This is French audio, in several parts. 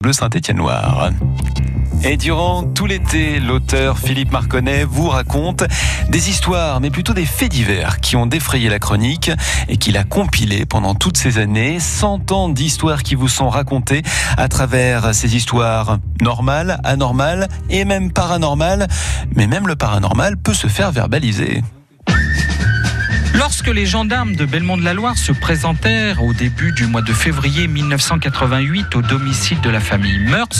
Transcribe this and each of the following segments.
Bleu Saint-Étienne-Noir. Et durant tout l'été, l'auteur Philippe Marconnet vous raconte des histoires, mais plutôt des faits divers qui ont défrayé la chronique et qu'il a compilé pendant toutes ces années. 100 ans d'histoires qui vous sont racontées à travers ces histoires normales, anormales et même paranormales. Mais même le paranormal peut se faire verbaliser. Lorsque les gendarmes de Belmont-de-la-Loire se présentèrent au début du mois de février 1988 au domicile de la famille Meurs,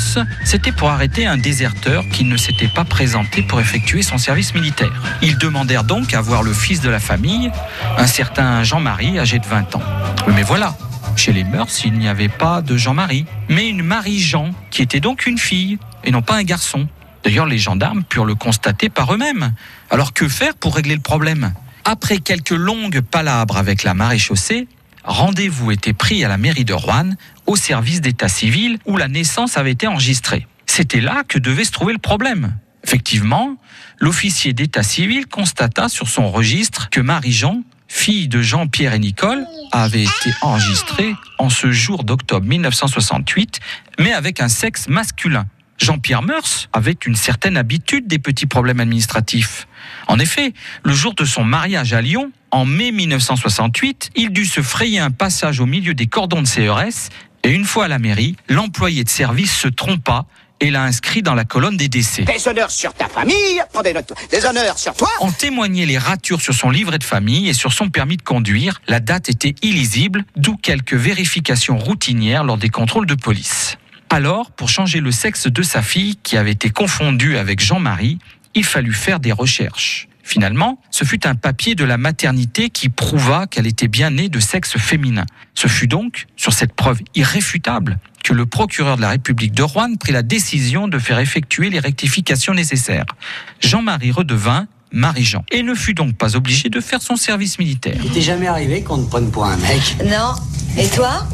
c'était pour arrêter un déserteur qui ne s'était pas présenté pour effectuer son service militaire. Ils demandèrent donc à voir le fils de la famille, un certain Jean-Marie âgé de 20 ans. Mais voilà, chez les Meurs, il n'y avait pas de Jean-Marie, mais une Marie-Jean, qui était donc une fille, et non pas un garçon. D'ailleurs, les gendarmes purent le constater par eux-mêmes. Alors que faire pour régler le problème? Après quelques longues palabres avec la maréchaussée, rendez-vous était pris à la mairie de Rouen, au service d'état civil, où la naissance avait été enregistrée. C'était là que devait se trouver le problème. Effectivement, l'officier d'état civil constata sur son registre que Marie-Jean, fille de Jean-Pierre et Nicole, avait été enregistrée en ce jour d'octobre 1968, mais avec un sexe masculin. Jean-Pierre Meurs avait une certaine habitude des petits problèmes administratifs. En effet, le jour de son mariage à Lyon, en mai 1968, il dut se frayer un passage au milieu des cordons de CRS et une fois à la mairie, l'employé de service se trompa et l'a inscrit dans la colonne des décès. Des honneurs sur ta famille, des, des honneurs sur toi. En témoignaient les ratures sur son livret de famille et sur son permis de conduire. La date était illisible, d'où quelques vérifications routinières lors des contrôles de police. Alors, pour changer le sexe de sa fille, qui avait été confondue avec Jean-Marie, il fallut faire des recherches. Finalement, ce fut un papier de la maternité qui prouva qu'elle était bien née de sexe féminin. Ce fut donc, sur cette preuve irréfutable, que le procureur de la République de Rouen prit la décision de faire effectuer les rectifications nécessaires. Jean-Marie redevint Marie-Jean et ne fut donc pas obligé de faire son service militaire. Il t'est jamais arrivé qu'on te prenne pour un mec Non. Et toi?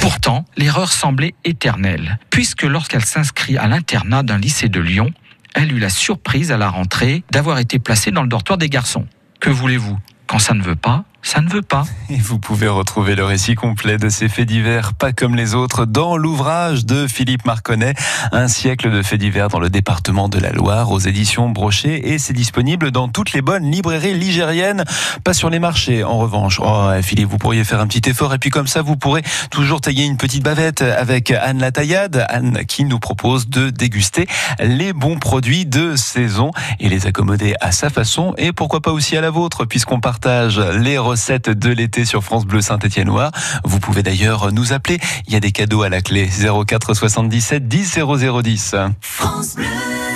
Pourtant, l'erreur semblait éternelle, puisque lorsqu'elle s'inscrit à l'internat d'un lycée de Lyon, elle eut la surprise à la rentrée d'avoir été placée dans le dortoir des garçons. Que voulez-vous? Quand ça ne veut pas, ça ne veut pas. Et vous pouvez retrouver le récit complet de ces faits divers, pas comme les autres, dans l'ouvrage de Philippe Marconnet, Un siècle de faits divers dans le département de la Loire, aux éditions Brochet, et c'est disponible dans toutes les bonnes librairies ligériennes, pas sur les marchés. En revanche, oh, Philippe, vous pourriez faire un petit effort, et puis comme ça, vous pourrez toujours tailler une petite bavette avec Anne Lataillade, Anne qui nous propose de déguster les bons produits de saison et les accommoder à sa façon, et pourquoi pas aussi à la vôtre, puisqu'on partage les recettes de l'été sur France Bleu Saint-Étienne-Noir. Vous pouvez d'ailleurs nous appeler. Il y a des cadeaux à la clé 04 77 10 0010. France Bleu.